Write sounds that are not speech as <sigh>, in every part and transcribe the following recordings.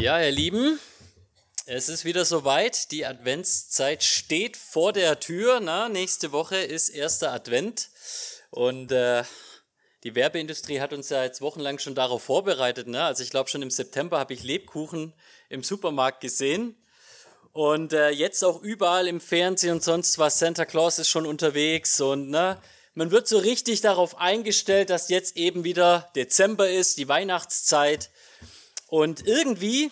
Ja, ihr Lieben, es ist wieder soweit. Die Adventszeit steht vor der Tür. Na, nächste Woche ist erster Advent und äh, die Werbeindustrie hat uns ja jetzt wochenlang schon darauf vorbereitet. Ne? Also ich glaube schon im September habe ich Lebkuchen im Supermarkt gesehen und äh, jetzt auch überall im Fernsehen und sonst was. Santa Claus ist schon unterwegs und ne, man wird so richtig darauf eingestellt, dass jetzt eben wieder Dezember ist, die Weihnachtszeit. Und irgendwie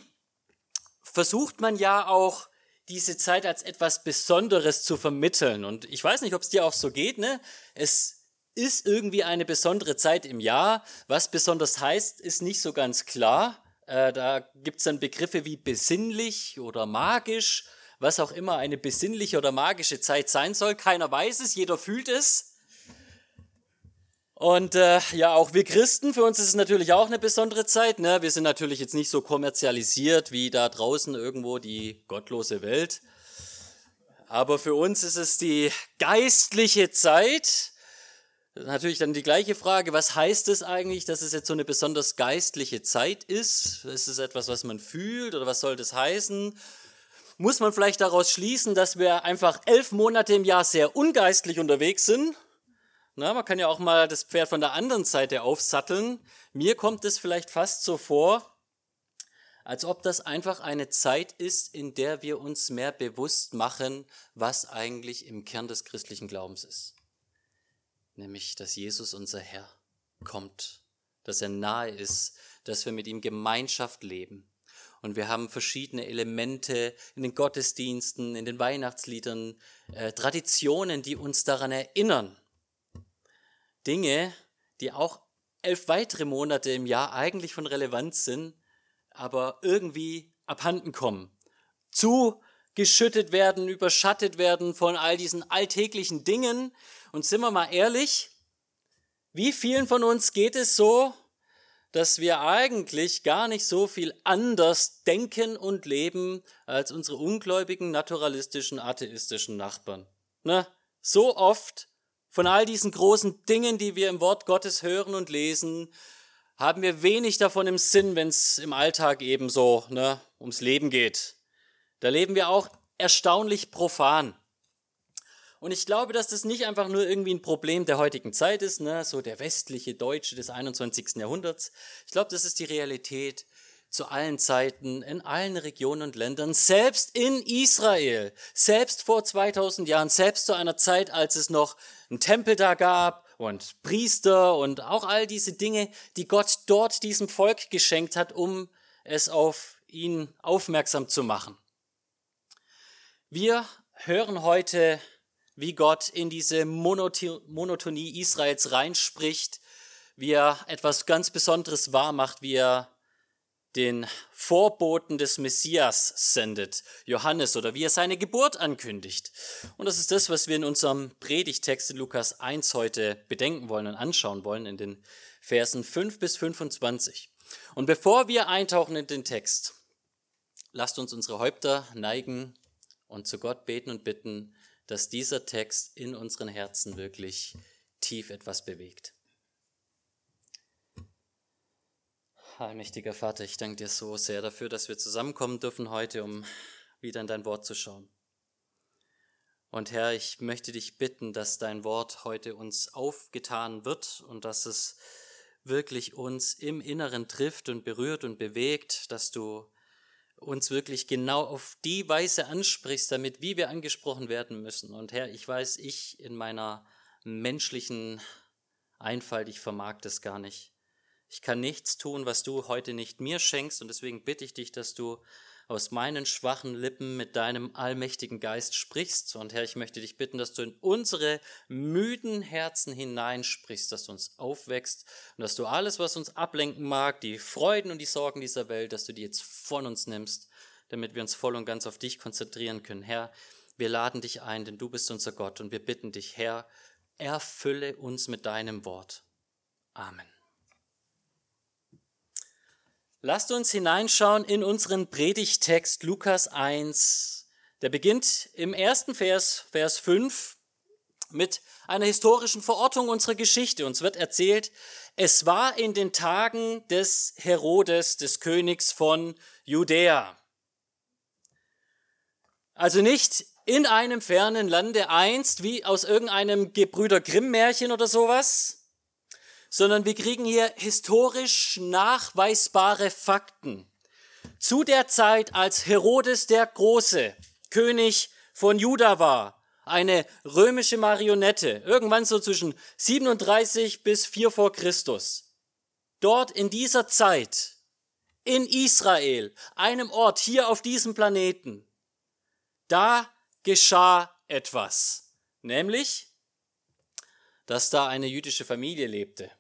versucht man ja auch diese Zeit als etwas Besonderes zu vermitteln. Und ich weiß nicht, ob es dir auch so geht, ne? Es ist irgendwie eine besondere Zeit im Jahr. Was besonders heißt, ist nicht so ganz klar. Äh, da gibt es dann Begriffe wie besinnlich oder magisch, was auch immer eine besinnliche oder magische Zeit sein soll. Keiner weiß es, jeder fühlt es. Und äh, ja, auch wir Christen, für uns ist es natürlich auch eine besondere Zeit. Ne? Wir sind natürlich jetzt nicht so kommerzialisiert wie da draußen irgendwo die gottlose Welt. Aber für uns ist es die geistliche Zeit. Natürlich dann die gleiche Frage, was heißt es eigentlich, dass es jetzt so eine besonders geistliche Zeit ist? Ist es etwas, was man fühlt oder was soll das heißen? Muss man vielleicht daraus schließen, dass wir einfach elf Monate im Jahr sehr ungeistlich unterwegs sind? Na, man kann ja auch mal das Pferd von der anderen Seite aufsatteln. Mir kommt es vielleicht fast so vor, als ob das einfach eine Zeit ist, in der wir uns mehr bewusst machen, was eigentlich im Kern des christlichen Glaubens ist. Nämlich, dass Jesus unser Herr kommt, dass er nahe ist, dass wir mit ihm Gemeinschaft leben. Und wir haben verschiedene Elemente in den Gottesdiensten, in den Weihnachtsliedern, äh, Traditionen, die uns daran erinnern, Dinge, die auch elf weitere Monate im Jahr eigentlich von Relevanz sind, aber irgendwie abhanden kommen. Zugeschüttet werden, überschattet werden von all diesen alltäglichen Dingen. Und sind wir mal ehrlich, wie vielen von uns geht es so, dass wir eigentlich gar nicht so viel anders denken und leben als unsere ungläubigen, naturalistischen, atheistischen Nachbarn. Ne? So oft von all diesen großen Dingen, die wir im Wort Gottes hören und lesen, haben wir wenig davon im Sinn, wenn es im Alltag eben so ne, ums Leben geht. Da leben wir auch erstaunlich profan. Und ich glaube, dass das nicht einfach nur irgendwie ein Problem der heutigen Zeit ist, ne, so der westliche Deutsche des 21. Jahrhunderts. Ich glaube, das ist die Realität zu allen Zeiten, in allen Regionen und Ländern, selbst in Israel, selbst vor 2000 Jahren, selbst zu einer Zeit, als es noch einen Tempel da gab und Priester und auch all diese Dinge, die Gott dort diesem Volk geschenkt hat, um es auf ihn aufmerksam zu machen. Wir hören heute, wie Gott in diese Monotonie Israels reinspricht, wie er etwas ganz Besonderes wahrmacht, wie er den Vorboten des Messias sendet, Johannes, oder wie er seine Geburt ankündigt. Und das ist das, was wir in unserem Predigtext in Lukas 1 heute bedenken wollen und anschauen wollen in den Versen 5 bis 25. Und bevor wir eintauchen in den Text, lasst uns unsere Häupter neigen und zu Gott beten und bitten, dass dieser Text in unseren Herzen wirklich tief etwas bewegt. Allmächtiger Vater, ich danke dir so sehr dafür, dass wir zusammenkommen dürfen heute, um wieder in dein Wort zu schauen. Und Herr, ich möchte dich bitten, dass dein Wort heute uns aufgetan wird und dass es wirklich uns im Inneren trifft und berührt und bewegt, dass du uns wirklich genau auf die Weise ansprichst, damit wie wir angesprochen werden müssen. Und Herr, ich weiß, ich in meiner menschlichen Einfalt, ich vermag das gar nicht. Ich kann nichts tun, was du heute nicht mir schenkst, und deswegen bitte ich dich, dass du aus meinen schwachen Lippen mit deinem allmächtigen Geist sprichst. Und Herr, ich möchte dich bitten, dass du in unsere müden Herzen hineinsprichst, dass du uns aufwächst und dass du alles, was uns ablenken mag, die Freuden und die Sorgen dieser Welt, dass du die jetzt von uns nimmst, damit wir uns voll und ganz auf dich konzentrieren können. Herr, wir laden dich ein, denn du bist unser Gott und wir bitten dich, Herr, erfülle uns mit deinem Wort. Amen. Lasst uns hineinschauen in unseren Predigtext Lukas 1. Der beginnt im ersten Vers, Vers 5, mit einer historischen Verortung unserer Geschichte. Uns wird erzählt, es war in den Tagen des Herodes, des Königs von Judäa. Also nicht in einem fernen Lande einst, wie aus irgendeinem Gebrüder Grimm Märchen oder sowas, sondern wir kriegen hier historisch nachweisbare Fakten. Zu der Zeit, als Herodes der Große König von Juda war, eine römische Marionette, irgendwann so zwischen 37 bis 4 vor Christus. Dort in dieser Zeit, in Israel, einem Ort hier auf diesem Planeten, da geschah etwas, nämlich, dass da eine jüdische Familie lebte.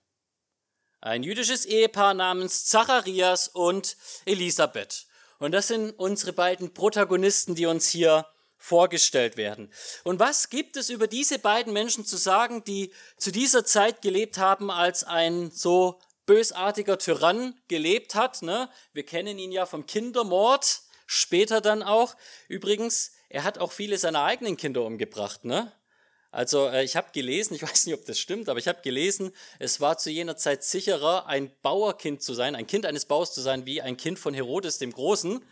Ein jüdisches Ehepaar namens Zacharias und Elisabeth. Und das sind unsere beiden Protagonisten, die uns hier vorgestellt werden. Und was gibt es über diese beiden Menschen zu sagen, die zu dieser Zeit gelebt haben, als ein so bösartiger Tyrann gelebt hat? Ne? Wir kennen ihn ja vom Kindermord, später dann auch. Übrigens, er hat auch viele seiner eigenen Kinder umgebracht. Ne? Also äh, ich habe gelesen, ich <laughs> weiß nicht, ob das stimmt, aber ich habe gelesen, es war zu jener Zeit sicherer, ein Bauerkind zu sein, ein Kind eines Bauers zu sein, wie ein Kind von Herodes dem Großen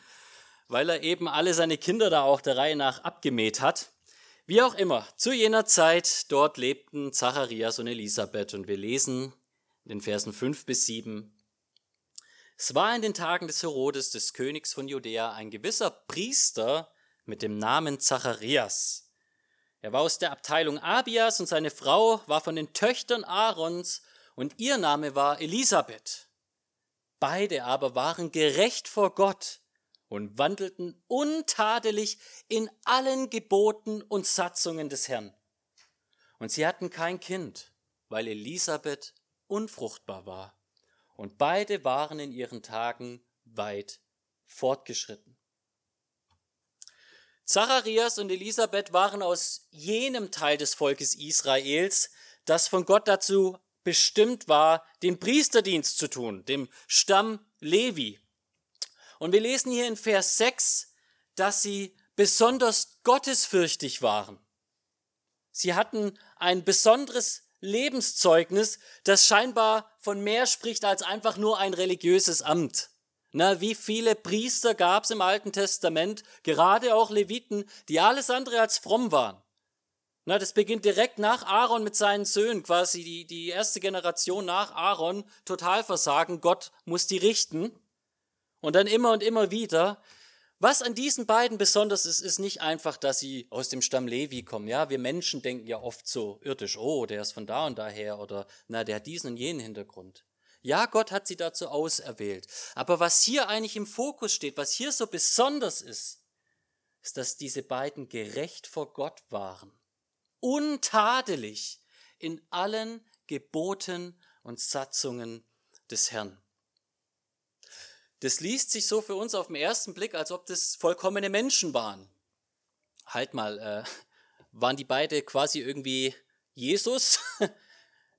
weil er eben alle seine Kinder da auch der Reihe nach abgemäht hat. Wie auch immer, zu jener Zeit dort lebten Zacharias und Elisabeth und wir lesen in den Versen 5 bis 7. Es war in den Tagen des Herodes, des Königs von Judäa, ein gewisser Priester mit dem Namen Zacharias. Er war aus der Abteilung Abias und seine Frau war von den Töchtern Aarons und ihr Name war Elisabeth. Beide aber waren gerecht vor Gott und wandelten untadelig in allen Geboten und Satzungen des Herrn. Und sie hatten kein Kind, weil Elisabeth unfruchtbar war. Und beide waren in ihren Tagen weit fortgeschritten. Zacharias und Elisabeth waren aus jenem Teil des Volkes Israels, das von Gott dazu bestimmt war, den Priesterdienst zu tun, dem Stamm Levi. Und wir lesen hier in Vers 6, dass sie besonders gottesfürchtig waren. Sie hatten ein besonderes Lebenszeugnis, das scheinbar von mehr spricht als einfach nur ein religiöses Amt. Na, wie viele Priester gab es im Alten Testament, gerade auch Leviten, die alles andere als fromm waren. Na, das beginnt direkt nach Aaron mit seinen Söhnen, quasi die, die erste Generation nach Aaron, total versagen, Gott muss die richten. Und dann immer und immer wieder. Was an diesen beiden besonders ist, ist nicht einfach, dass sie aus dem Stamm Levi kommen. Ja, wir Menschen denken ja oft so irdisch, oh, der ist von da und daher oder na, der hat diesen und jenen Hintergrund. Ja, Gott hat sie dazu auserwählt. Aber was hier eigentlich im Fokus steht, was hier so besonders ist, ist, dass diese beiden gerecht vor Gott waren. Untadelig in allen Geboten und Satzungen des Herrn. Das liest sich so für uns auf den ersten Blick, als ob das vollkommene Menschen waren. Halt mal, äh, waren die beide quasi irgendwie Jesus? <laughs>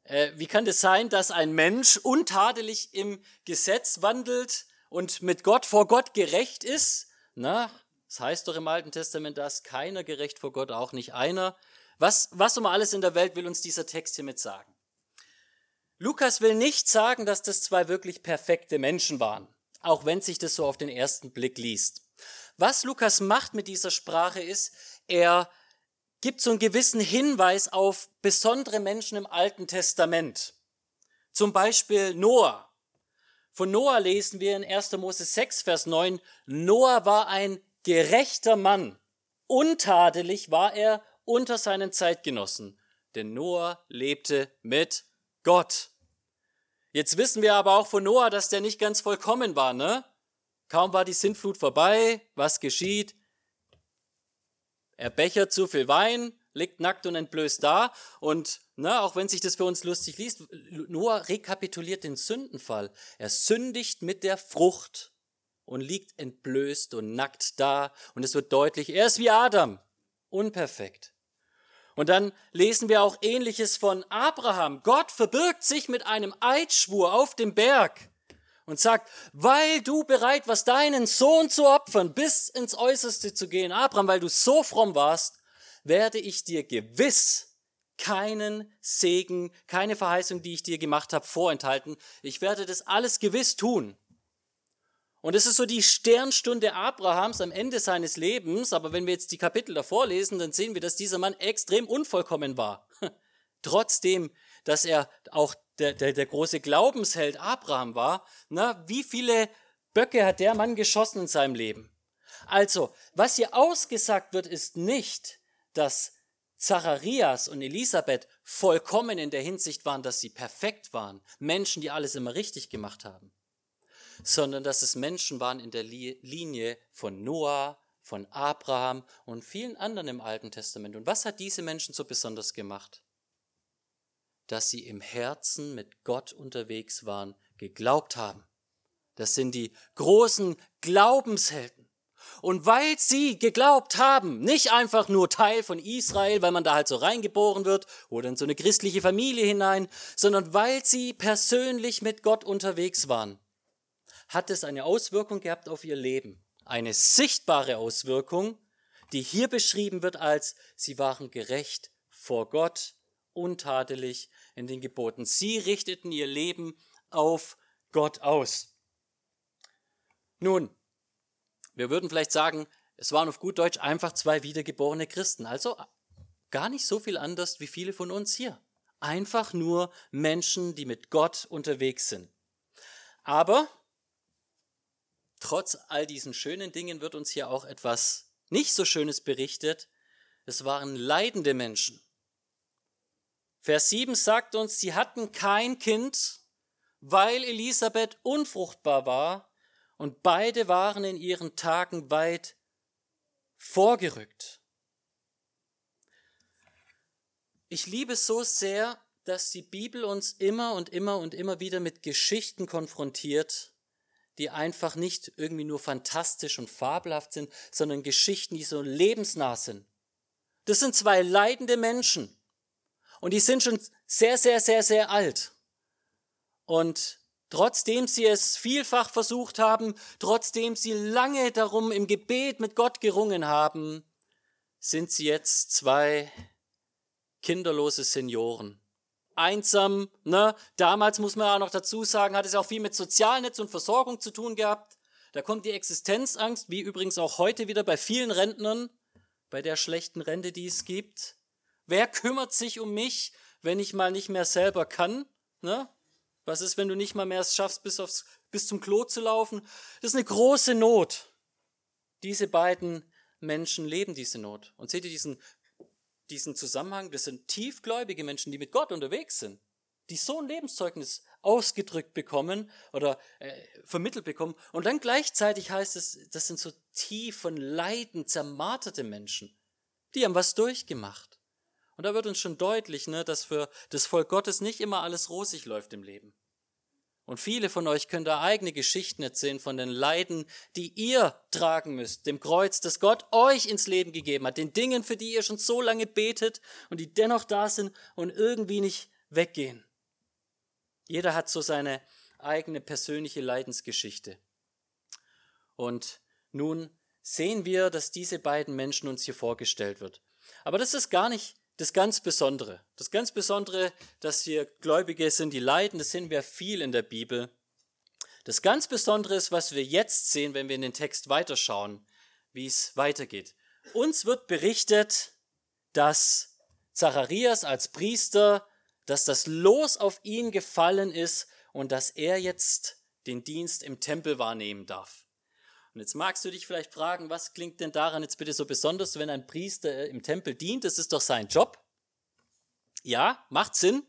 äh, wie kann das sein, dass ein Mensch untadelig im Gesetz wandelt und mit Gott vor Gott gerecht ist? Na, das heißt doch im Alten Testament, dass keiner gerecht vor Gott, auch nicht einer. Was, was um alles in der Welt will uns dieser Text hiermit sagen? Lukas will nicht sagen, dass das zwei wirklich perfekte Menschen waren auch wenn sich das so auf den ersten Blick liest. Was Lukas macht mit dieser Sprache ist, er gibt so einen gewissen Hinweis auf besondere Menschen im Alten Testament. Zum Beispiel Noah. Von Noah lesen wir in 1. Mose 6, Vers 9, Noah war ein gerechter Mann. Untadelig war er unter seinen Zeitgenossen, denn Noah lebte mit Gott. Jetzt wissen wir aber auch von Noah, dass der nicht ganz vollkommen war, ne? Kaum war die Sintflut vorbei, was geschieht? Er bechert zu viel Wein, liegt nackt und entblößt da und ne, auch wenn sich das für uns lustig liest, Noah rekapituliert den Sündenfall. Er sündigt mit der Frucht und liegt entblößt und nackt da und es wird deutlich, er ist wie Adam, unperfekt. Und dann lesen wir auch ähnliches von Abraham. Gott verbirgt sich mit einem Eidschwur auf dem Berg und sagt, weil du bereit warst, deinen Sohn zu opfern, bis ins Äußerste zu gehen, Abraham, weil du so fromm warst, werde ich dir gewiss keinen Segen, keine Verheißung, die ich dir gemacht habe, vorenthalten. Ich werde das alles gewiss tun. Und es ist so die Sternstunde Abrahams am Ende seines Lebens. Aber wenn wir jetzt die Kapitel davor lesen, dann sehen wir, dass dieser Mann extrem unvollkommen war. <laughs> Trotzdem, dass er auch der, der, der große Glaubensheld Abraham war, na, wie viele Böcke hat der Mann geschossen in seinem Leben? Also, was hier ausgesagt wird, ist nicht, dass Zacharias und Elisabeth vollkommen in der Hinsicht waren, dass sie perfekt waren, Menschen, die alles immer richtig gemacht haben, sondern dass es Menschen waren in der Linie von Noah, von Abraham und vielen anderen im Alten Testament. Und was hat diese Menschen so besonders gemacht? Dass sie im Herzen mit Gott unterwegs waren, geglaubt haben. Das sind die großen Glaubenshelden. Und weil sie geglaubt haben, nicht einfach nur Teil von Israel, weil man da halt so reingeboren wird oder in so eine christliche Familie hinein, sondern weil sie persönlich mit Gott unterwegs waren, hat es eine Auswirkung gehabt auf ihr Leben. Eine sichtbare Auswirkung, die hier beschrieben wird als sie waren gerecht vor Gott, untadelig in den Geboten. Sie richteten ihr Leben auf Gott aus. Nun, wir würden vielleicht sagen, es waren auf gut Deutsch einfach zwei wiedergeborene Christen. Also gar nicht so viel anders wie viele von uns hier. Einfach nur Menschen, die mit Gott unterwegs sind. Aber trotz all diesen schönen Dingen wird uns hier auch etwas nicht so Schönes berichtet. Es waren leidende Menschen. Vers 7 sagt uns, sie hatten kein Kind, weil Elisabeth unfruchtbar war und beide waren in ihren Tagen weit vorgerückt. Ich liebe es so sehr, dass die Bibel uns immer und immer und immer wieder mit Geschichten konfrontiert, die einfach nicht irgendwie nur fantastisch und fabelhaft sind, sondern Geschichten, die so lebensnah sind. Das sind zwei leidende Menschen und die sind schon sehr, sehr, sehr, sehr alt. Und Trotzdem sie es vielfach versucht haben, trotzdem sie lange darum im Gebet mit Gott gerungen haben, sind sie jetzt zwei kinderlose Senioren. Einsam, ne? Damals muss man ja noch dazu sagen, hat es auch viel mit Sozialnetz und Versorgung zu tun gehabt. Da kommt die Existenzangst, wie übrigens auch heute wieder bei vielen Rentnern, bei der schlechten Rente, die es gibt. Wer kümmert sich um mich, wenn ich mal nicht mehr selber kann? Ne? Was ist, wenn du nicht mal mehr es schaffst, bis, aufs, bis zum Klo zu laufen? Das ist eine große Not. Diese beiden Menschen leben diese Not. Und seht ihr diesen, diesen Zusammenhang? Das sind tiefgläubige Menschen, die mit Gott unterwegs sind, die so ein Lebenszeugnis ausgedrückt bekommen oder äh, vermittelt bekommen. Und dann gleichzeitig heißt es, das sind so tief von Leiden zermarterte Menschen. Die haben was durchgemacht. Und da wird uns schon deutlich, ne, dass für das Volk Gottes nicht immer alles rosig läuft im Leben. Und viele von euch können da eigene Geschichten erzählen von den Leiden, die ihr tragen müsst, dem Kreuz, das Gott euch ins Leben gegeben hat, den Dingen, für die ihr schon so lange betet und die dennoch da sind und irgendwie nicht weggehen. Jeder hat so seine eigene persönliche Leidensgeschichte. Und nun sehen wir, dass diese beiden Menschen uns hier vorgestellt wird. Aber das ist gar nicht das ganz Besondere. Das ganz Besondere, dass hier Gläubige sind, die leiden, das sehen wir viel in der Bibel. Das ganz Besondere ist, was wir jetzt sehen, wenn wir in den Text weiterschauen, wie es weitergeht. Uns wird berichtet, dass Zacharias als Priester, dass das Los auf ihn gefallen ist und dass er jetzt den Dienst im Tempel wahrnehmen darf. Und jetzt magst du dich vielleicht fragen, was klingt denn daran jetzt bitte so besonders, wenn ein Priester im Tempel dient? Das ist doch sein Job. Ja, macht Sinn.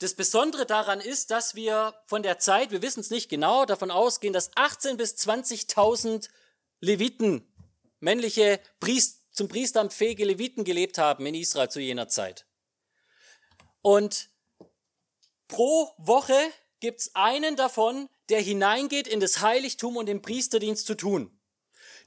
Das Besondere daran ist, dass wir von der Zeit, wir wissen es nicht genau, davon ausgehen, dass 18 bis 20.000 Leviten, männliche Priest, zum Priesteramt fähige Leviten gelebt haben in Israel zu jener Zeit. Und pro Woche gibt es einen davon, der hineingeht in das Heiligtum und den Priesterdienst zu tun.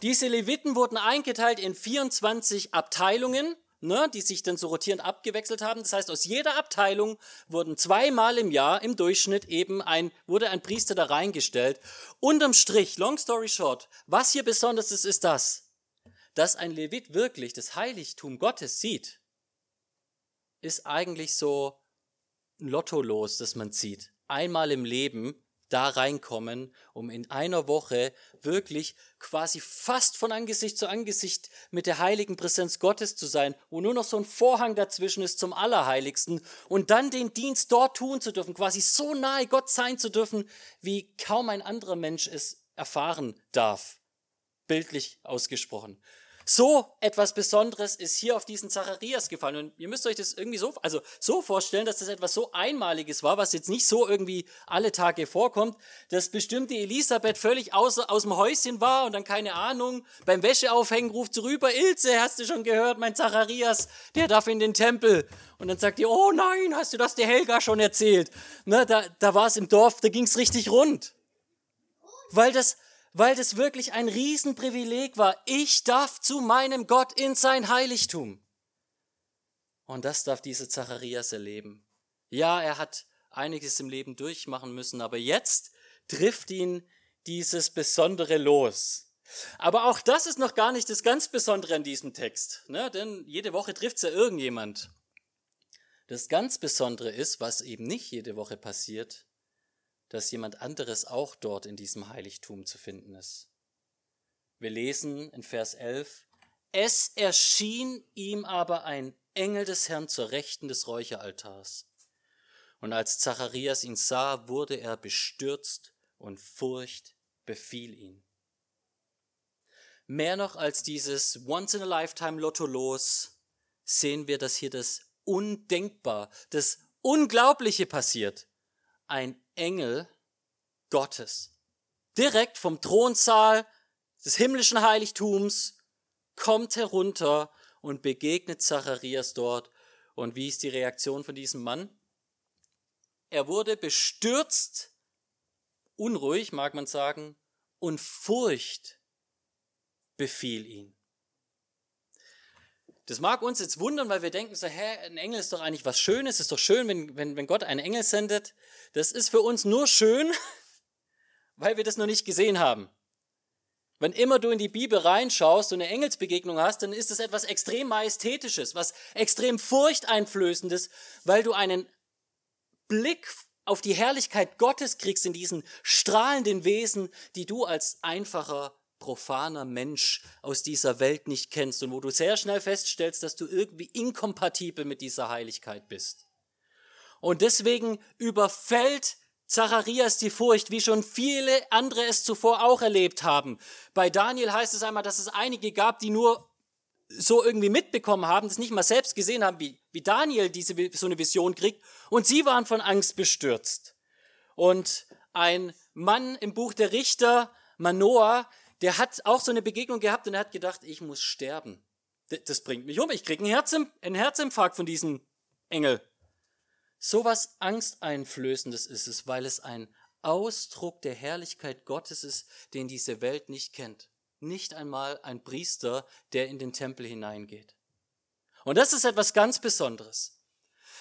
Diese Leviten wurden eingeteilt in 24 Abteilungen, ne, die sich dann so rotierend abgewechselt haben. Das heißt, aus jeder Abteilung wurden zweimal im Jahr im Durchschnitt eben ein, wurde ein Priester da reingestellt. Unterm Strich, long story short, was hier besonders ist, ist das, dass ein Levit wirklich das Heiligtum Gottes sieht, ist eigentlich so ein Lotto los, das man zieht. Einmal im Leben da reinkommen, um in einer Woche wirklich quasi fast von Angesicht zu Angesicht mit der heiligen Präsenz Gottes zu sein, wo nur noch so ein Vorhang dazwischen ist zum Allerheiligsten und dann den Dienst dort tun zu dürfen, quasi so nahe Gott sein zu dürfen, wie kaum ein anderer Mensch es erfahren darf. Bildlich ausgesprochen. So etwas Besonderes ist hier auf diesen Zacharias gefallen. Und ihr müsst euch das irgendwie so, also so vorstellen, dass das etwas so Einmaliges war, was jetzt nicht so irgendwie alle Tage vorkommt, dass bestimmte Elisabeth völlig außer, aus dem Häuschen war und dann keine Ahnung, beim Wäscheaufhängen ruft sie rüber, Ilse, hast du schon gehört, mein Zacharias, der darf in den Tempel. Und dann sagt ihr, oh nein, hast du das der Helga schon erzählt? Ne, da, da war es im Dorf, da ging es richtig rund. Weil das, weil das wirklich ein Riesenprivileg war. Ich darf zu meinem Gott in sein Heiligtum. Und das darf dieser Zacharias erleben. Ja, er hat einiges im Leben durchmachen müssen, aber jetzt trifft ihn dieses besondere Los. Aber auch das ist noch gar nicht das ganz Besondere an diesem Text, ne? denn jede Woche trifft es ja irgendjemand. Das ganz Besondere ist, was eben nicht jede Woche passiert, dass jemand anderes auch dort in diesem Heiligtum zu finden ist. Wir lesen in Vers 11, es erschien ihm aber ein Engel des Herrn zur Rechten des Räucheraltars. Und als Zacharias ihn sah, wurde er bestürzt und Furcht befiel ihn. Mehr noch als dieses Once-in-a-Lifetime-Lotto-Los sehen wir, dass hier das Undenkbar, das Unglaubliche passiert. Ein Engel Gottes. Direkt vom Thronsaal des himmlischen Heiligtums kommt herunter und begegnet Zacharias dort. Und wie ist die Reaktion von diesem Mann? Er wurde bestürzt, unruhig mag man sagen, und Furcht befiel ihn. Das mag uns jetzt wundern, weil wir denken so, hä, ein Engel ist doch eigentlich was Schönes, ist doch schön, wenn, wenn, wenn Gott einen Engel sendet. Das ist für uns nur schön, <laughs> weil wir das noch nicht gesehen haben. Wenn immer du in die Bibel reinschaust und eine Engelsbegegnung hast, dann ist das etwas extrem Majestätisches, was extrem Furchteinflößendes, weil du einen Blick auf die Herrlichkeit Gottes kriegst in diesen strahlenden Wesen, die du als einfacher profaner Mensch aus dieser Welt nicht kennst und wo du sehr schnell feststellst, dass du irgendwie inkompatibel mit dieser Heiligkeit bist. Und deswegen überfällt Zacharias die Furcht, wie schon viele andere es zuvor auch erlebt haben. Bei Daniel heißt es einmal, dass es einige gab, die nur so irgendwie mitbekommen haben, das nicht mal selbst gesehen haben, wie, wie Daniel diese, so eine Vision kriegt. Und sie waren von Angst bestürzt. Und ein Mann im Buch der Richter, Manoah, der hat auch so eine Begegnung gehabt und er hat gedacht, ich muss sterben. Das bringt mich um. Ich kriege einen, Herz, einen Herzinfarkt von diesem Engel. So was Angsteinflößendes ist es, weil es ein Ausdruck der Herrlichkeit Gottes ist, den diese Welt nicht kennt. Nicht einmal ein Priester, der in den Tempel hineingeht. Und das ist etwas ganz Besonderes.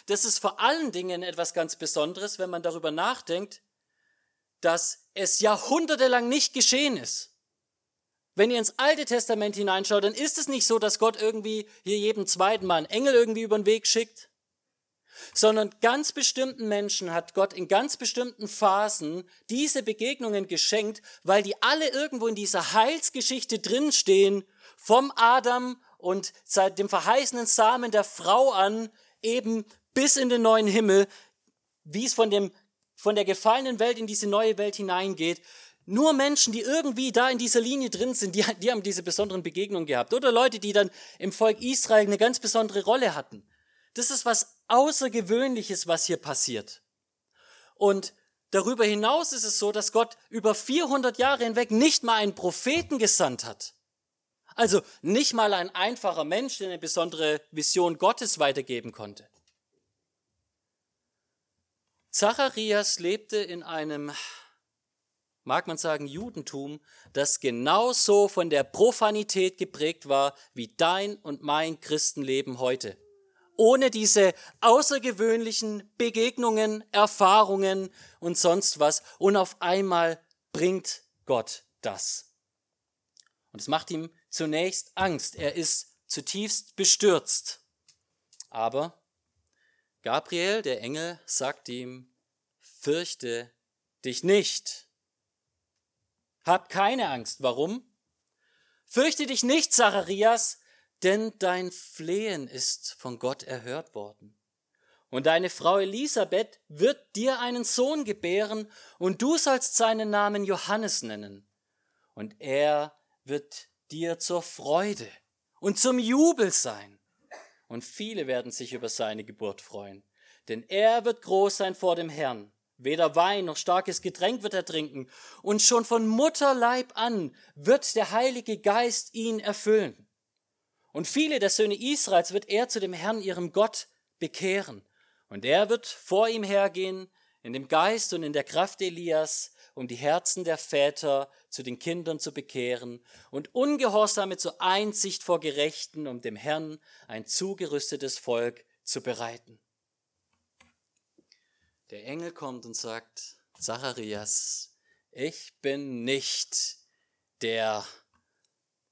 Das ist vor allen Dingen etwas ganz Besonderes, wenn man darüber nachdenkt, dass es jahrhundertelang nicht geschehen ist. Wenn ihr ins Alte Testament hineinschaut, dann ist es nicht so, dass Gott irgendwie hier jedem zweiten Mal einen Engel irgendwie über den Weg schickt, sondern ganz bestimmten Menschen hat Gott in ganz bestimmten Phasen diese Begegnungen geschenkt, weil die alle irgendwo in dieser Heilsgeschichte drinstehen, vom Adam und seit dem verheißenen Samen der Frau an, eben bis in den neuen Himmel, wie es von dem, von der gefallenen Welt in diese neue Welt hineingeht. Nur Menschen, die irgendwie da in dieser Linie drin sind, die, die haben diese besonderen Begegnungen gehabt. Oder Leute, die dann im Volk Israel eine ganz besondere Rolle hatten. Das ist was Außergewöhnliches, was hier passiert. Und darüber hinaus ist es so, dass Gott über 400 Jahre hinweg nicht mal einen Propheten gesandt hat. Also nicht mal ein einfacher Mensch, der eine besondere Vision Gottes weitergeben konnte. Zacharias lebte in einem mag man sagen, Judentum, das genauso von der Profanität geprägt war wie dein und mein Christenleben heute. Ohne diese außergewöhnlichen Begegnungen, Erfahrungen und sonst was. Und auf einmal bringt Gott das. Und es macht ihm zunächst Angst. Er ist zutiefst bestürzt. Aber Gabriel, der Engel, sagt ihm, fürchte dich nicht. Hab keine Angst. Warum? Fürchte dich nicht, Zacharias, denn dein Flehen ist von Gott erhört worden. Und deine Frau Elisabeth wird dir einen Sohn gebären, und du sollst seinen Namen Johannes nennen. Und er wird dir zur Freude und zum Jubel sein. Und viele werden sich über seine Geburt freuen. Denn er wird groß sein vor dem Herrn. Weder Wein noch starkes Getränk wird er trinken. Und schon von Mutterleib an wird der Heilige Geist ihn erfüllen. Und viele der Söhne Israels wird er zu dem Herrn, ihrem Gott, bekehren. Und er wird vor ihm hergehen in dem Geist und in der Kraft Elias, um die Herzen der Väter zu den Kindern zu bekehren und Ungehorsame zur Einsicht vor Gerechten, um dem Herrn ein zugerüstetes Volk zu bereiten. Der Engel kommt und sagt, Zacharias, ich bin nicht der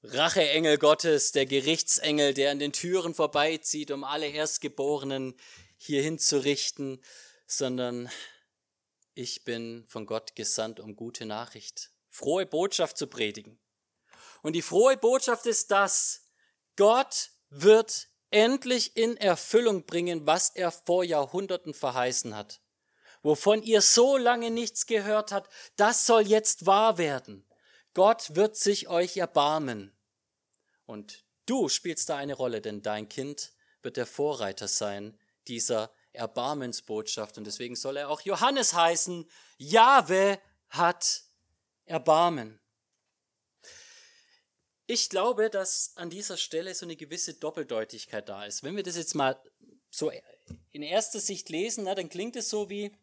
Racheengel Gottes, der Gerichtsengel, der an den Türen vorbeizieht, um alle Erstgeborenen hierhin zu richten, sondern ich bin von Gott gesandt, um gute Nachricht, frohe Botschaft zu predigen. Und die frohe Botschaft ist das, Gott wird endlich in Erfüllung bringen, was er vor Jahrhunderten verheißen hat. Wovon ihr so lange nichts gehört habt, das soll jetzt wahr werden. Gott wird sich euch erbarmen. Und du spielst da eine Rolle, denn dein Kind wird der Vorreiter sein dieser Erbarmensbotschaft. Und deswegen soll er auch Johannes heißen. Jahwe hat Erbarmen. Ich glaube, dass an dieser Stelle so eine gewisse Doppeldeutigkeit da ist. Wenn wir das jetzt mal so in erster Sicht lesen, na, dann klingt es so wie,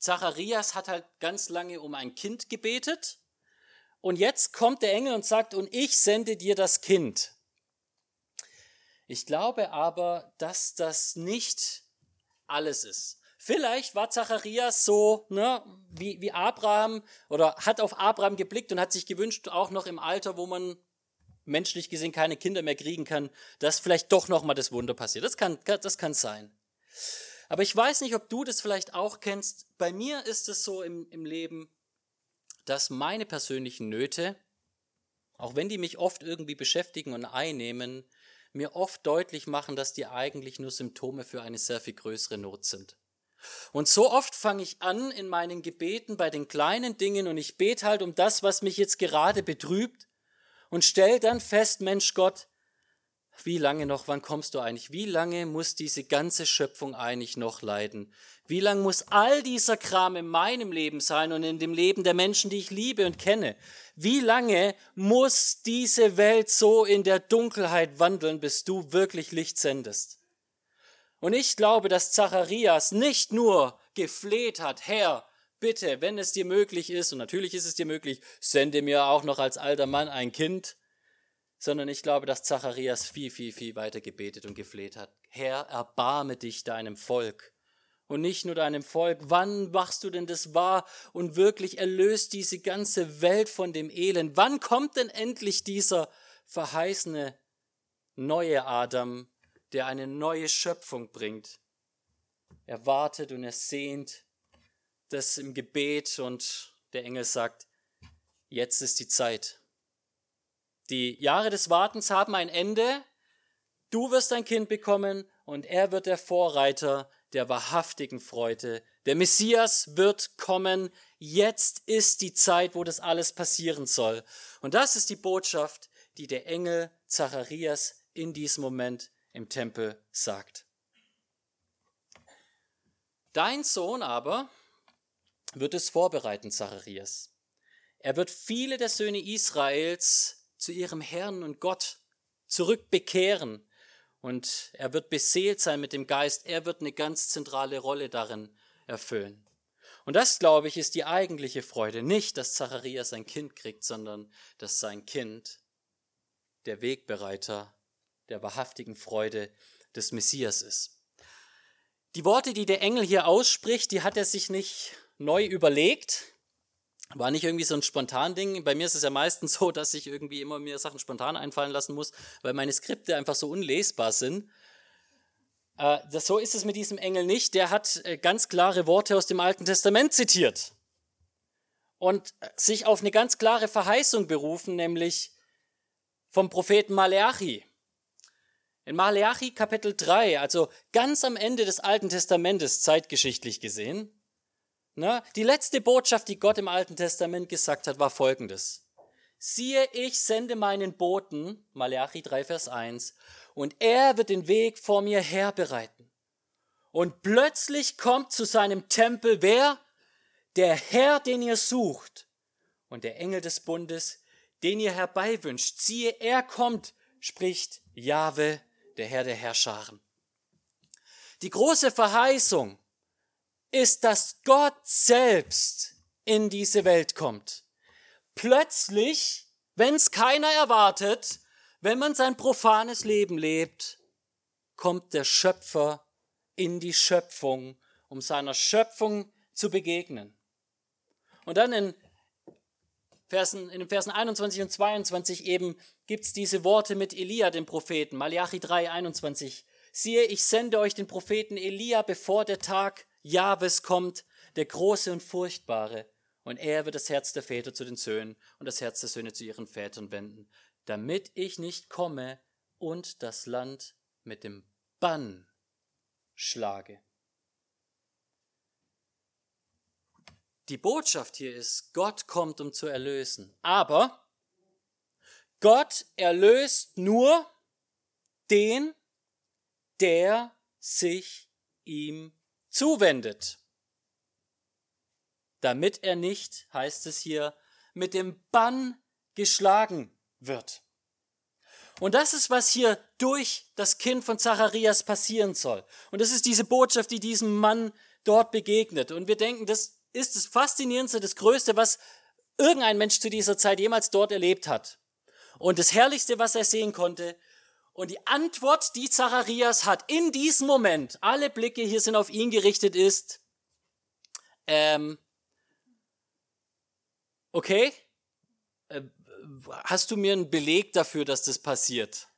Zacharias hat halt ganz lange um ein Kind gebetet und jetzt kommt der Engel und sagt, und ich sende dir das Kind. Ich glaube aber, dass das nicht alles ist. Vielleicht war Zacharias so ne, wie, wie Abraham oder hat auf Abraham geblickt und hat sich gewünscht, auch noch im Alter, wo man menschlich gesehen keine Kinder mehr kriegen kann, dass vielleicht doch noch mal das Wunder passiert. Das kann, das kann sein. Aber ich weiß nicht, ob du das vielleicht auch kennst. Bei mir ist es so im, im Leben, dass meine persönlichen Nöte, auch wenn die mich oft irgendwie beschäftigen und einnehmen, mir oft deutlich machen, dass die eigentlich nur Symptome für eine sehr viel größere Not sind. Und so oft fange ich an in meinen Gebeten bei den kleinen Dingen und ich bete halt um das, was mich jetzt gerade betrübt und stell dann fest, Mensch Gott, wie lange noch, wann kommst du eigentlich? Wie lange muss diese ganze Schöpfung eigentlich noch leiden? Wie lange muss all dieser Kram in meinem Leben sein und in dem Leben der Menschen, die ich liebe und kenne? Wie lange muss diese Welt so in der Dunkelheit wandeln, bis du wirklich Licht sendest? Und ich glaube, dass Zacharias nicht nur gefleht hat, Herr, bitte, wenn es dir möglich ist, und natürlich ist es dir möglich, sende mir auch noch als alter Mann ein Kind, sondern ich glaube, dass Zacharias viel, viel, viel weiter gebetet und gefleht hat. Herr, erbarme dich deinem Volk. Und nicht nur deinem Volk. Wann machst du denn das wahr und wirklich erlöst diese ganze Welt von dem Elend? Wann kommt denn endlich dieser verheißene neue Adam, der eine neue Schöpfung bringt? Er wartet und er sehnt das im Gebet und der Engel sagt, jetzt ist die Zeit. Die Jahre des Wartens haben ein Ende. Du wirst ein Kind bekommen und er wird der Vorreiter der wahrhaftigen Freude. Der Messias wird kommen. Jetzt ist die Zeit, wo das alles passieren soll. Und das ist die Botschaft, die der Engel Zacharias in diesem Moment im Tempel sagt. Dein Sohn aber wird es vorbereiten, Zacharias. Er wird viele der Söhne Israels zu ihrem Herrn und Gott zurückbekehren. Und er wird beseelt sein mit dem Geist. Er wird eine ganz zentrale Rolle darin erfüllen. Und das, glaube ich, ist die eigentliche Freude. Nicht, dass Zacharias ein Kind kriegt, sondern dass sein Kind der Wegbereiter der wahrhaftigen Freude des Messias ist. Die Worte, die der Engel hier ausspricht, die hat er sich nicht neu überlegt. War nicht irgendwie so ein spontan Ding. Bei mir ist es ja meistens <laughs> so, dass ich irgendwie immer mir Sachen spontan einfallen lassen muss, weil meine Skripte einfach so unlesbar sind. Äh, das, so ist es mit diesem Engel nicht. Der hat äh, ganz klare Worte aus dem Alten Testament zitiert. und sich auf eine ganz klare Verheißung berufen, nämlich vom Propheten Maleachi. In Maleachi Kapitel 3, also ganz am Ende des Alten Testamentes, zeitgeschichtlich gesehen, ne, die letzte Botschaft, die Gott im Alten Testament gesagt hat, war folgendes. Siehe, ich sende meinen Boten, Maleachi 3, Vers 1, und er wird den Weg vor mir herbereiten. Und plötzlich kommt zu seinem Tempel wer? der Herr, den ihr sucht, und der Engel des Bundes, den ihr herbeiwünscht. Siehe, er kommt, spricht Jahwe, der Herr der Herrscharen. Die große Verheißung ist, dass Gott selbst in diese Welt kommt. Plötzlich, wenn es keiner erwartet, wenn man sein profanes Leben lebt, kommt der Schöpfer in die Schöpfung, um seiner Schöpfung zu begegnen. Und dann in, Versen, in den Versen 21 und 22 eben gibt es diese Worte mit Elia, dem Propheten. Malachi 3, 21. Siehe, ich sende euch den Propheten Elia, bevor der Tag Jahwes kommt, der große und furchtbare. Und er wird das Herz der Väter zu den Söhnen und das Herz der Söhne zu ihren Vätern wenden, damit ich nicht komme und das Land mit dem Bann schlage. Die Botschaft hier ist, Gott kommt, um zu erlösen. Aber Gott erlöst nur den, der sich ihm zuwendet. Damit er nicht, heißt es hier, mit dem Bann geschlagen wird. Und das ist, was hier durch das Kind von Zacharias passieren soll. Und das ist diese Botschaft, die diesem Mann dort begegnet. Und wir denken, das ist das Faszinierendste, das Größte, was irgendein Mensch zu dieser Zeit jemals dort erlebt hat. Und das Herrlichste, was er sehen konnte. Und die Antwort, die Zacharias hat in diesem Moment, alle Blicke hier sind auf ihn gerichtet, ist, ähm, okay, äh, hast du mir einen Beleg dafür, dass das passiert?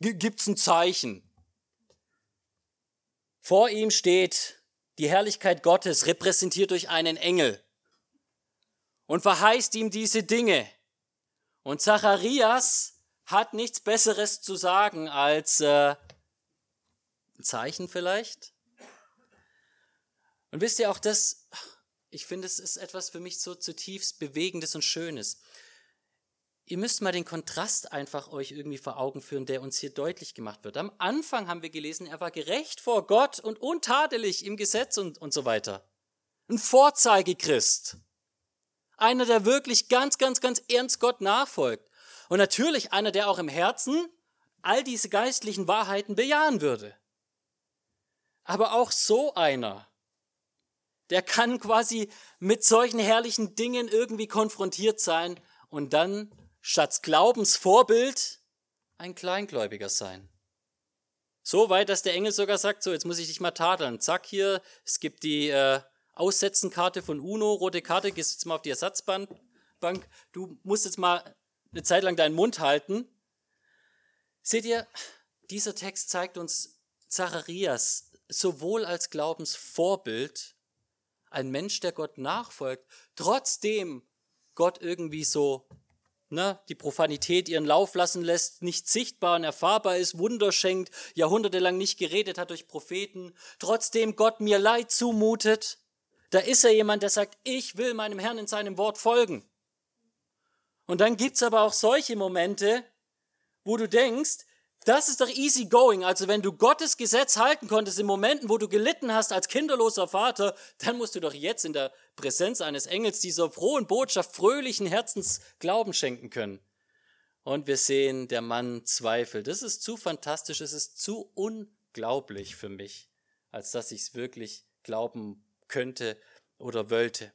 Gibt es ein Zeichen? Vor ihm steht die Herrlichkeit Gottes, repräsentiert durch einen Engel und verheißt ihm diese Dinge. Und Zacharias hat nichts Besseres zu sagen als äh, ein Zeichen vielleicht. Und wisst ihr auch das, ich finde, es ist etwas für mich so zutiefst Bewegendes und Schönes. Ihr müsst mal den Kontrast einfach euch irgendwie vor Augen führen, der uns hier deutlich gemacht wird. Am Anfang haben wir gelesen, er war gerecht vor Gott und untadelig im Gesetz und, und so weiter. Ein Vorzeigechrist. Einer, der wirklich ganz, ganz, ganz ernst Gott nachfolgt. Und natürlich einer, der auch im Herzen all diese geistlichen Wahrheiten bejahen würde. Aber auch so einer, der kann quasi mit solchen herrlichen Dingen irgendwie konfrontiert sein und dann statt Glaubensvorbild ein Kleingläubiger sein. So weit, dass der Engel sogar sagt, so, jetzt muss ich dich mal tadeln. Zack, hier, es gibt die äh, Aussetzenkarte von UNO, rote Karte, gehst jetzt mal auf die Ersatzbank. Du musst jetzt mal eine Zeit lang deinen Mund halten. Seht ihr, dieser Text zeigt uns Zacharias sowohl als Glaubensvorbild, ein Mensch, der Gott nachfolgt, trotzdem Gott irgendwie so ne, die Profanität ihren Lauf lassen lässt, nicht sichtbar und erfahrbar ist, Wunder schenkt, jahrhundertelang nicht geredet hat durch Propheten, trotzdem Gott mir Leid zumutet, da ist er jemand, der sagt, ich will meinem Herrn in seinem Wort folgen. Und dann gibt's aber auch solche Momente, wo du denkst, das ist doch easy going. Also wenn du Gottes Gesetz halten konntest in Momenten, wo du gelitten hast als kinderloser Vater, dann musst du doch jetzt in der Präsenz eines Engels dieser frohen Botschaft fröhlichen Herzens Glauben schenken können. Und wir sehen, der Mann zweifelt. Das ist zu fantastisch, es ist zu unglaublich für mich, als dass ich es wirklich glauben könnte oder wollte.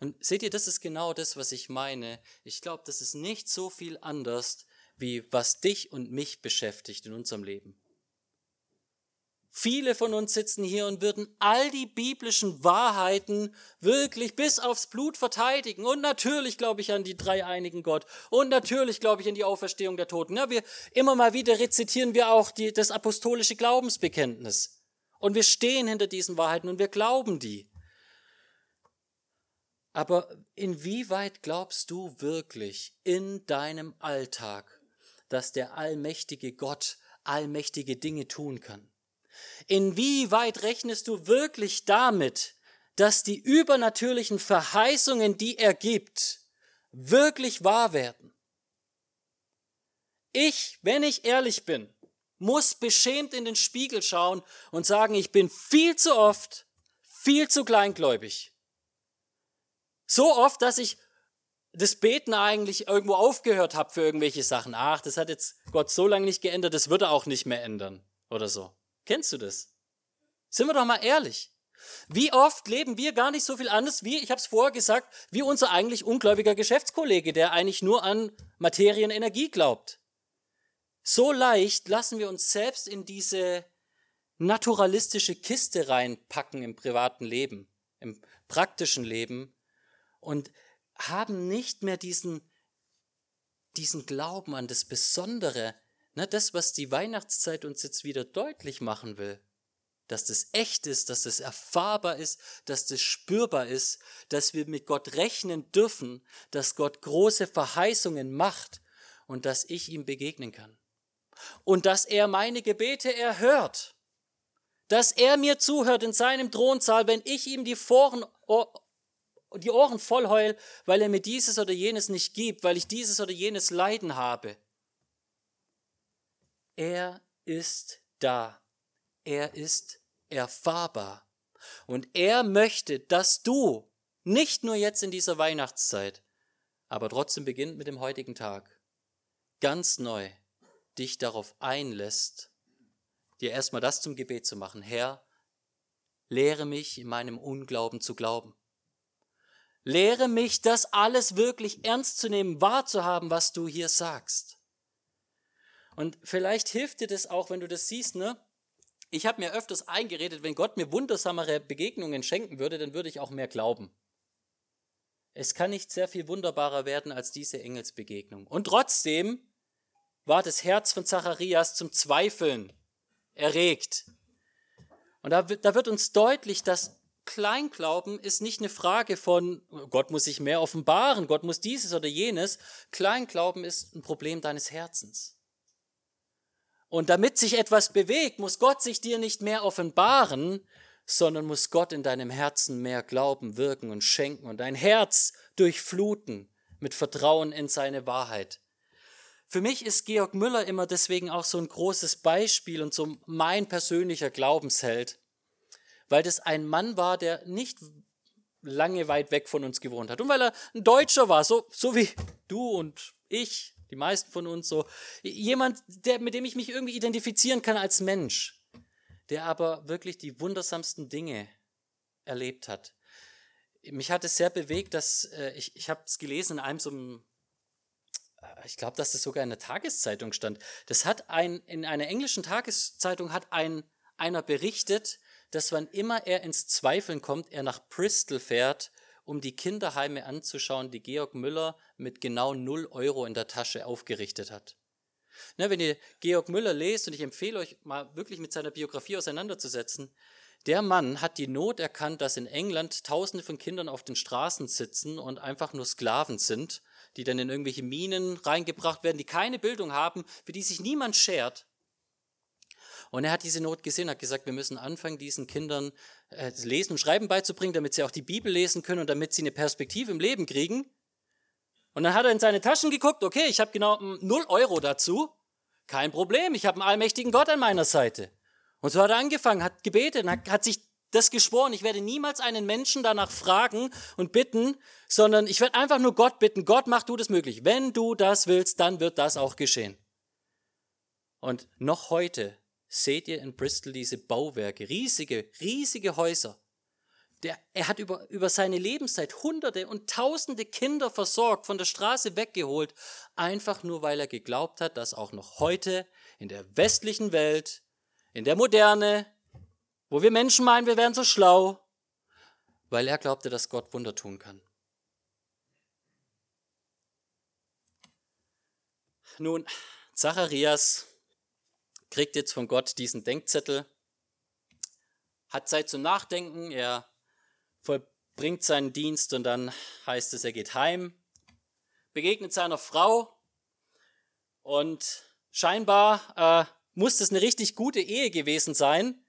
Und seht ihr, das ist genau das, was ich meine. Ich glaube, das ist nicht so viel anders wie was dich und mich beschäftigt in unserem Leben. Viele von uns sitzen hier und würden all die biblischen Wahrheiten wirklich bis aufs Blut verteidigen. Und natürlich glaube ich an die dreieinigen Gott. Und natürlich glaube ich an die Auferstehung der Toten. Ja, wir, immer mal wieder rezitieren wir auch die, das apostolische Glaubensbekenntnis. Und wir stehen hinter diesen Wahrheiten und wir glauben die. Aber inwieweit glaubst du wirklich in deinem Alltag, dass der allmächtige Gott allmächtige Dinge tun kann? Inwieweit rechnest du wirklich damit, dass die übernatürlichen Verheißungen, die er gibt, wirklich wahr werden? Ich, wenn ich ehrlich bin, muss beschämt in den Spiegel schauen und sagen, ich bin viel zu oft, viel zu kleingläubig. So oft, dass ich das Beten eigentlich irgendwo aufgehört habe für irgendwelche Sachen. Ach, das hat jetzt Gott so lange nicht geändert, das würde er auch nicht mehr ändern oder so. Kennst du das? Sind wir doch mal ehrlich. Wie oft leben wir gar nicht so viel anders wie, ich habe es vorher gesagt, wie unser eigentlich ungläubiger Geschäftskollege, der eigentlich nur an Materienenergie glaubt. So leicht lassen wir uns selbst in diese naturalistische Kiste reinpacken im privaten Leben, im praktischen Leben und haben nicht mehr diesen, diesen Glauben an das Besondere, ne, das, was die Weihnachtszeit uns jetzt wieder deutlich machen will, dass das echt ist, dass das erfahrbar ist, dass das spürbar ist, dass wir mit Gott rechnen dürfen, dass Gott große Verheißungen macht und dass ich ihm begegnen kann. Und dass er meine Gebete erhört, dass er mir zuhört in seinem Thronsaal, wenn ich ihm die, Foren, die Ohren voll heul, weil er mir dieses oder jenes nicht gibt, weil ich dieses oder jenes Leiden habe. Er ist da. Er ist erfahrbar. Und er möchte, dass du nicht nur jetzt in dieser Weihnachtszeit, aber trotzdem beginnt mit dem heutigen Tag, ganz neu dich darauf einlässt, dir erstmal das zum Gebet zu machen. Herr, lehre mich in meinem Unglauben zu glauben. Lehre mich, das alles wirklich ernst zu nehmen, wahrzuhaben, was du hier sagst. Und vielleicht hilft dir das auch, wenn du das siehst, ne? Ich habe mir öfters eingeredet, wenn Gott mir wundersamere Begegnungen schenken würde, dann würde ich auch mehr glauben. Es kann nicht sehr viel wunderbarer werden als diese Engelsbegegnung. Und trotzdem war das Herz von Zacharias zum Zweifeln erregt. Und da da wird uns deutlich, dass Kleinglauben ist nicht eine Frage von, Gott muss sich mehr offenbaren, Gott muss dieses oder jenes. Kleinglauben ist ein Problem deines Herzens. Und damit sich etwas bewegt, muss Gott sich dir nicht mehr offenbaren, sondern muss Gott in deinem Herzen mehr Glauben wirken und schenken und dein Herz durchfluten mit Vertrauen in seine Wahrheit. Für mich ist Georg Müller immer deswegen auch so ein großes Beispiel und so mein persönlicher Glaubensheld, weil das ein Mann war, der nicht lange weit weg von uns gewohnt hat und weil er ein Deutscher war, so, so wie du und ich, die meisten von uns so. Jemand, der, mit dem ich mich irgendwie identifizieren kann als Mensch, der aber wirklich die wundersamsten Dinge erlebt hat. Mich hat es sehr bewegt, dass äh, ich, ich habe es gelesen in einem so einem ich glaube, dass das sogar in der Tageszeitung stand. Das hat ein, in einer englischen Tageszeitung hat ein, einer berichtet, dass wann immer er ins Zweifeln kommt, er nach Bristol fährt, um die Kinderheime anzuschauen, die Georg Müller mit genau 0 Euro in der Tasche aufgerichtet hat. Ne, wenn ihr Georg Müller lest, und ich empfehle euch mal wirklich mit seiner Biografie auseinanderzusetzen, der Mann hat die Not erkannt, dass in England Tausende von Kindern auf den Straßen sitzen und einfach nur Sklaven sind die dann in irgendwelche Minen reingebracht werden, die keine Bildung haben, für die sich niemand schert. Und er hat diese Not gesehen, hat gesagt, wir müssen anfangen, diesen Kindern äh, Lesen und Schreiben beizubringen, damit sie auch die Bibel lesen können und damit sie eine Perspektive im Leben kriegen. Und dann hat er in seine Taschen geguckt, okay, ich habe genau hm, null Euro dazu. Kein Problem, ich habe einen allmächtigen Gott an meiner Seite. Und so hat er angefangen, hat gebetet, hat, hat sich das geschworen, ich werde niemals einen Menschen danach fragen und bitten, sondern ich werde einfach nur Gott bitten, Gott mach du das möglich. Wenn du das willst, dann wird das auch geschehen. Und noch heute seht ihr in Bristol diese Bauwerke, riesige, riesige Häuser. Der, er hat über, über seine Lebenszeit Hunderte und Tausende Kinder versorgt, von der Straße weggeholt, einfach nur weil er geglaubt hat, dass auch noch heute in der westlichen Welt, in der Moderne, wo wir Menschen meinen, wir wären so schlau, weil er glaubte, dass Gott Wunder tun kann. Nun, Zacharias kriegt jetzt von Gott diesen Denkzettel, hat Zeit zum Nachdenken, er bringt seinen Dienst und dann heißt es, er geht heim, begegnet seiner Frau und scheinbar äh, muss das eine richtig gute Ehe gewesen sein,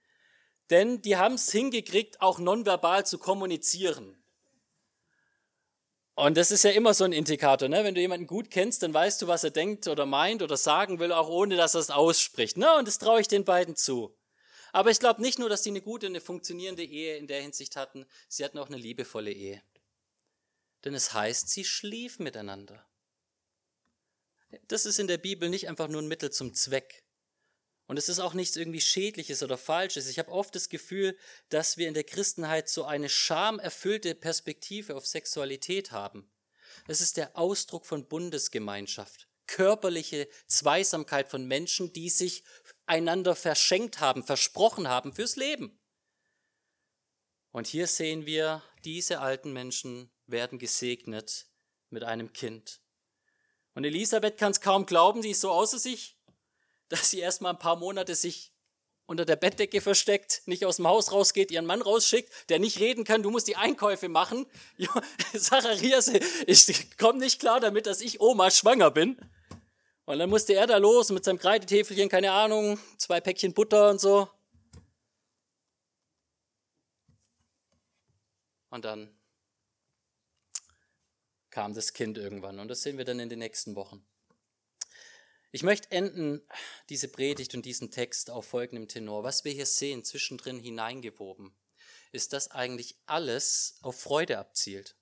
denn die haben es hingekriegt, auch nonverbal zu kommunizieren. Und das ist ja immer so ein Indikator, ne? Wenn du jemanden gut kennst, dann weißt du, was er denkt oder meint oder sagen will, auch ohne dass er es ausspricht. Ne? Und das traue ich den beiden zu. Aber ich glaube nicht nur, dass die eine gute, eine funktionierende Ehe in der Hinsicht hatten, sie hatten auch eine liebevolle Ehe. Denn es heißt, sie schliefen miteinander. Das ist in der Bibel nicht einfach nur ein Mittel zum Zweck. Und es ist auch nichts irgendwie Schädliches oder Falsches. Ich habe oft das Gefühl, dass wir in der Christenheit so eine schamerfüllte Perspektive auf Sexualität haben. Es ist der Ausdruck von Bundesgemeinschaft, körperliche Zweisamkeit von Menschen, die sich einander verschenkt haben, versprochen haben fürs Leben. Und hier sehen wir, diese alten Menschen werden gesegnet mit einem Kind. Und Elisabeth kann es kaum glauben, sie ist so außer sich, dass sie erst mal ein paar Monate sich unter der Bettdecke versteckt, nicht aus dem Haus rausgeht, ihren Mann rausschickt, der nicht reden kann, du musst die Einkäufe machen. <laughs> Zacharias, ich komme nicht klar damit, dass ich Oma schwanger bin. Und dann musste er da los mit seinem Kreidetäfelchen, keine Ahnung, zwei Päckchen Butter und so. Und dann kam das Kind irgendwann. Und das sehen wir dann in den nächsten Wochen. Ich möchte enden diese Predigt und diesen Text auf folgendem Tenor. Was wir hier sehen, zwischendrin hineingewoben, ist, dass eigentlich alles auf Freude abzielt.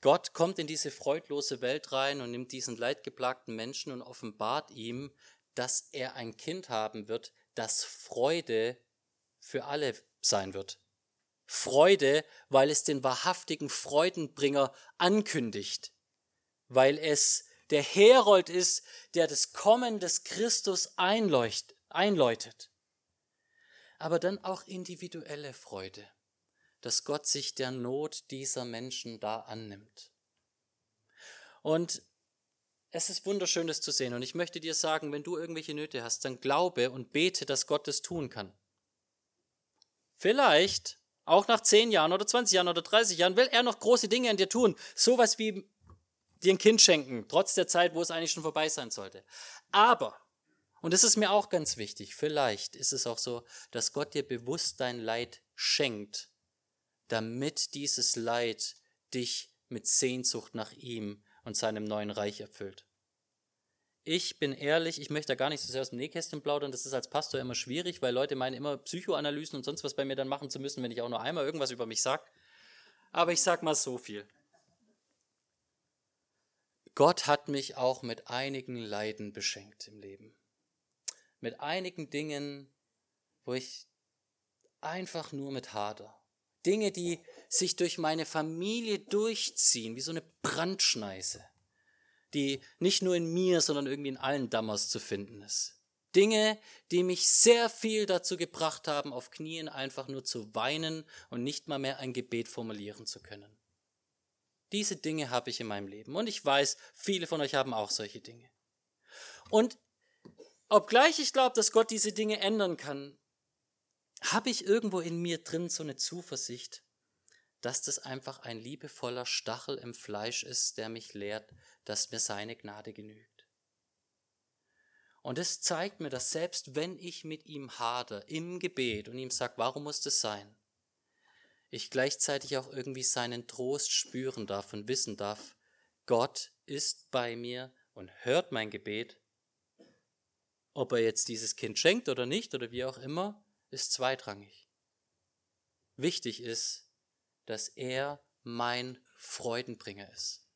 Gott kommt in diese freudlose Welt rein und nimmt diesen leidgeplagten Menschen und offenbart ihm, dass er ein Kind haben wird, das Freude für alle sein wird. Freude, weil es den wahrhaftigen Freudenbringer ankündigt, weil es der Herold ist, der das Kommen des Christus einläutet. Aber dann auch individuelle Freude, dass Gott sich der Not dieser Menschen da annimmt. Und es ist wunderschön, das zu sehen. Und ich möchte dir sagen, wenn du irgendwelche Nöte hast, dann glaube und bete, dass Gott es tun kann. Vielleicht, auch nach 10 Jahren oder 20 Jahren oder 30 Jahren, will er noch große Dinge an dir tun. Sowas wie dir ein Kind schenken, trotz der Zeit, wo es eigentlich schon vorbei sein sollte. Aber, und das ist mir auch ganz wichtig, vielleicht ist es auch so, dass Gott dir bewusst dein Leid schenkt, damit dieses Leid dich mit Sehnsucht nach ihm und seinem neuen Reich erfüllt. Ich bin ehrlich, ich möchte da gar nicht so sehr aus dem Nähkästchen plaudern, das ist als Pastor immer schwierig, weil Leute meinen immer Psychoanalysen und sonst was bei mir dann machen zu müssen, wenn ich auch nur einmal irgendwas über mich sage. Aber ich sag mal so viel. Gott hat mich auch mit einigen Leiden beschenkt im Leben. Mit einigen Dingen, wo ich einfach nur mit hader. Dinge, die sich durch meine Familie durchziehen, wie so eine Brandschneise, die nicht nur in mir, sondern irgendwie in allen Dammers zu finden ist. Dinge, die mich sehr viel dazu gebracht haben, auf Knien einfach nur zu weinen und nicht mal mehr ein Gebet formulieren zu können. Diese Dinge habe ich in meinem Leben. Und ich weiß, viele von euch haben auch solche Dinge. Und obgleich ich glaube, dass Gott diese Dinge ändern kann, habe ich irgendwo in mir drin so eine Zuversicht, dass das einfach ein liebevoller Stachel im Fleisch ist, der mich lehrt, dass mir seine Gnade genügt. Und es zeigt mir, dass selbst wenn ich mit ihm hader im Gebet und ihm sage, warum muss das sein, ich gleichzeitig auch irgendwie seinen Trost spüren darf und wissen darf, Gott ist bei mir und hört mein Gebet. Ob er jetzt dieses Kind schenkt oder nicht oder wie auch immer, ist zweitrangig. Wichtig ist, dass er mein Freudenbringer ist.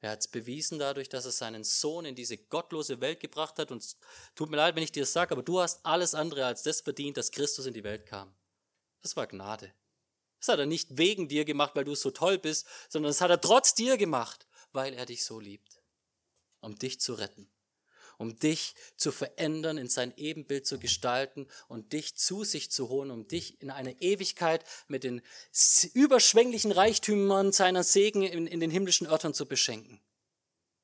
Er hat es bewiesen dadurch, dass er seinen Sohn in diese gottlose Welt gebracht hat. Und tut mir leid, wenn ich dir das sage, aber du hast alles andere als das verdient, dass Christus in die Welt kam. Das war Gnade. Das hat er nicht wegen dir gemacht, weil du so toll bist, sondern das hat er trotz dir gemacht, weil er dich so liebt, um dich zu retten, um dich zu verändern, in sein Ebenbild zu gestalten und dich zu sich zu holen, um dich in eine Ewigkeit mit den überschwänglichen Reichtümern seiner Segen in, in den himmlischen Örtern zu beschenken,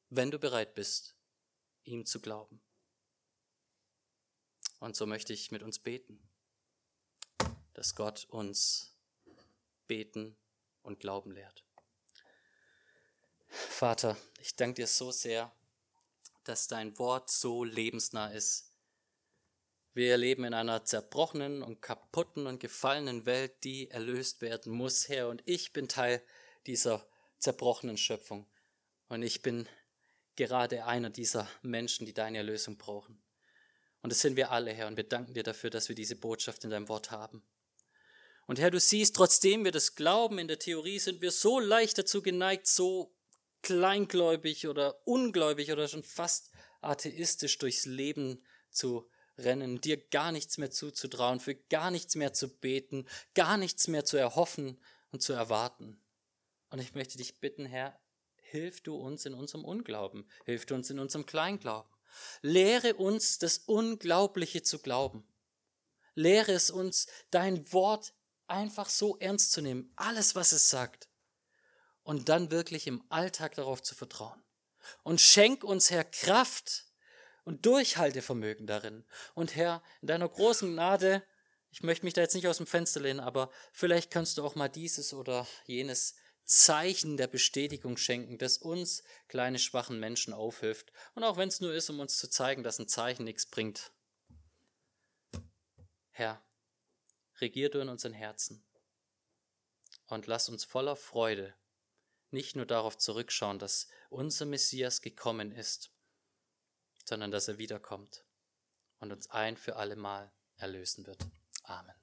wenn du bereit bist, ihm zu glauben. Und so möchte ich mit uns beten, dass Gott uns beten und glauben lehrt. Vater, ich danke dir so sehr, dass dein Wort so lebensnah ist. Wir leben in einer zerbrochenen und kaputten und gefallenen Welt, die erlöst werden muss, Herr. Und ich bin Teil dieser zerbrochenen Schöpfung. Und ich bin gerade einer dieser Menschen, die deine Erlösung brauchen. Und das sind wir alle, Herr. Und wir danken dir dafür, dass wir diese Botschaft in deinem Wort haben. Und Herr, du siehst, trotzdem wir das glauben, in der Theorie sind wir so leicht dazu geneigt, so kleingläubig oder ungläubig oder schon fast atheistisch durchs Leben zu rennen, dir gar nichts mehr zuzutrauen, für gar nichts mehr zu beten, gar nichts mehr zu erhoffen und zu erwarten. Und ich möchte dich bitten, Herr, hilf du uns in unserem Unglauben, hilf du uns in unserem Kleinglauben. Lehre uns das Unglaubliche zu glauben. Lehre es uns, dein Wort einfach so ernst zu nehmen, alles, was es sagt und dann wirklich im Alltag darauf zu vertrauen. Und schenk uns, Herr, Kraft und Durchhaltevermögen darin. Und Herr, in deiner großen Gnade, ich möchte mich da jetzt nicht aus dem Fenster lehnen, aber vielleicht kannst du auch mal dieses oder jenes Zeichen der Bestätigung schenken, das uns kleine schwachen Menschen aufhilft. Und auch wenn es nur ist, um uns zu zeigen, dass ein Zeichen nichts bringt. Herr, regier du in unseren Herzen und lass uns voller Freude nicht nur darauf zurückschauen, dass unser Messias gekommen ist, sondern dass er wiederkommt und uns ein für alle Mal erlösen wird. Amen.